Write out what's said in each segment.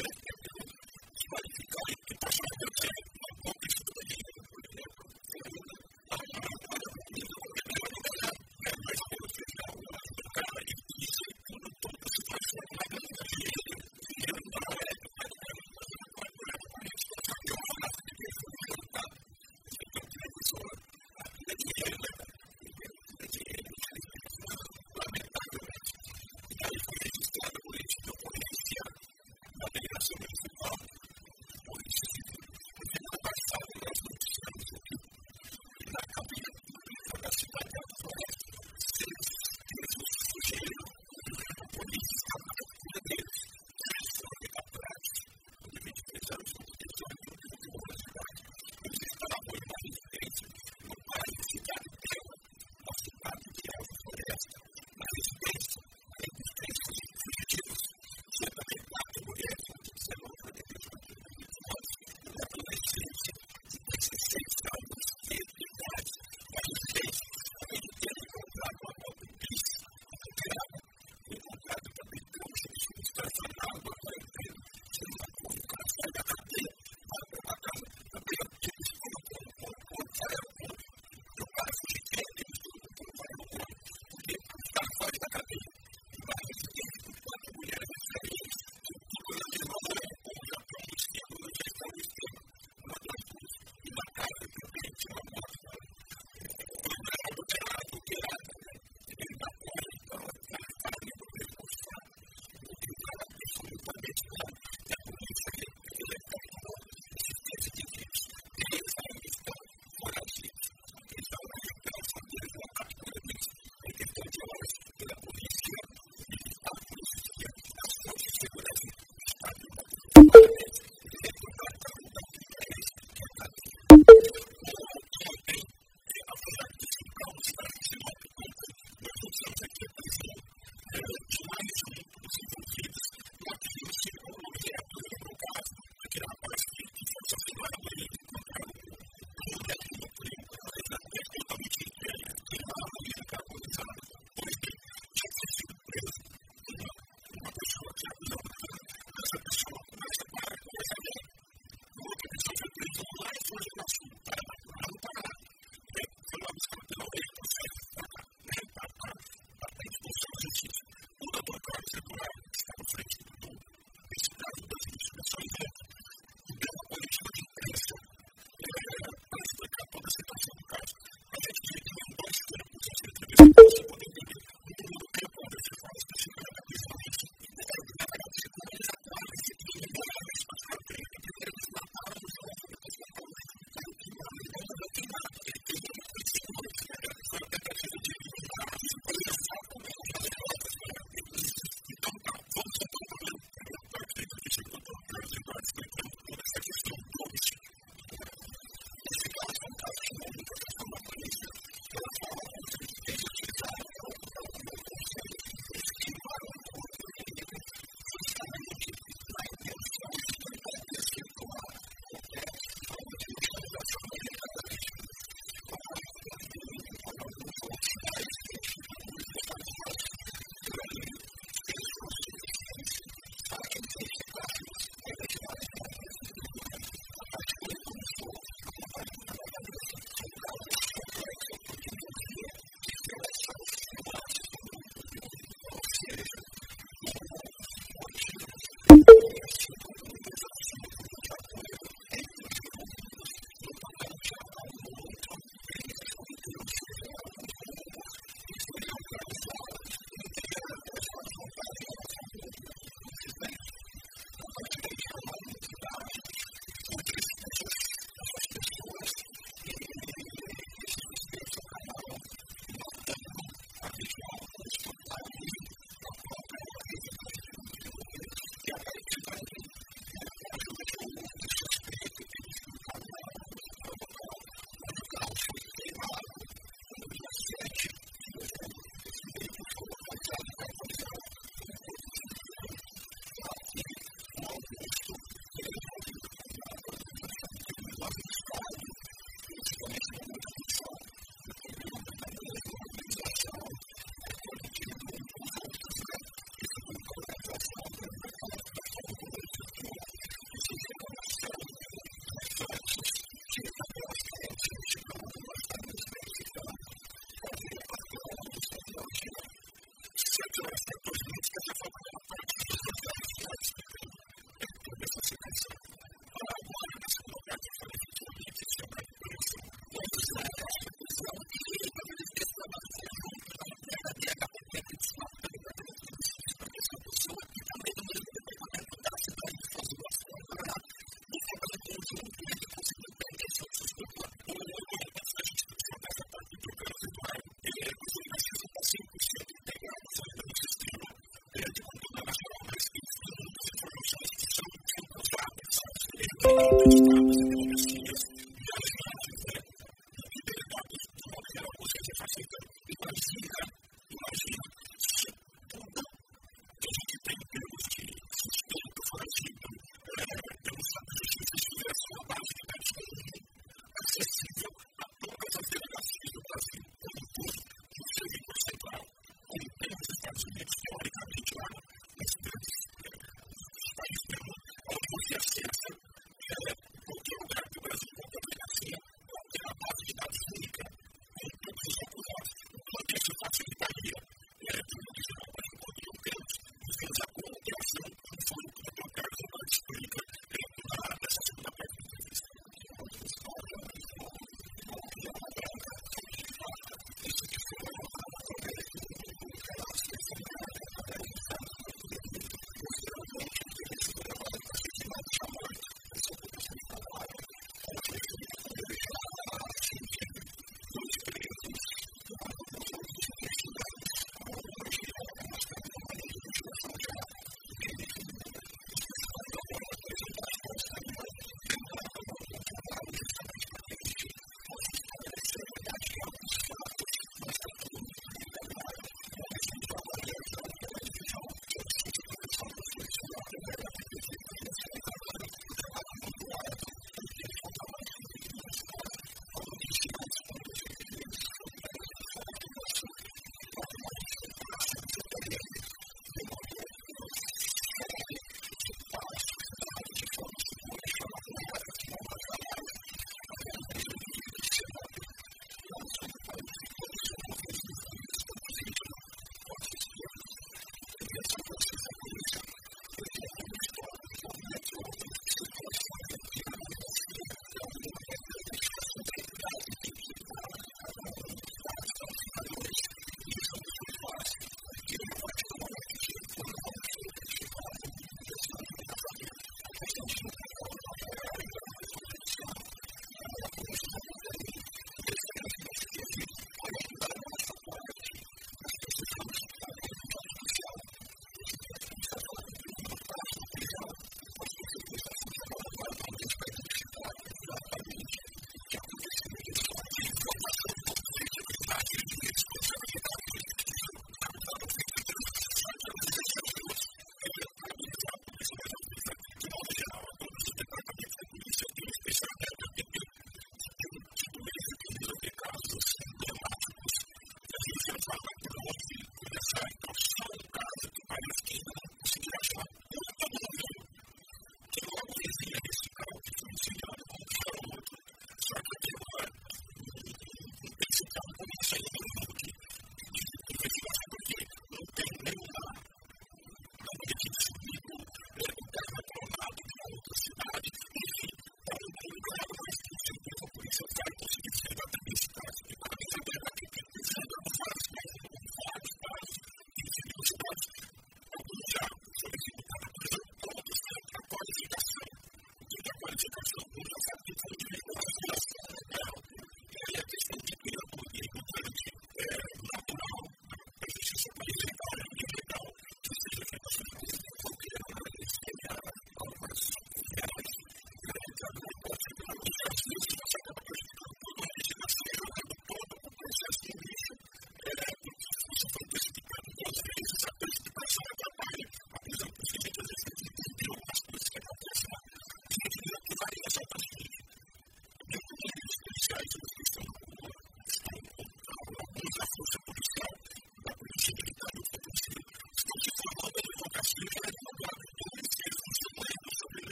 Gracias.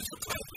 Thank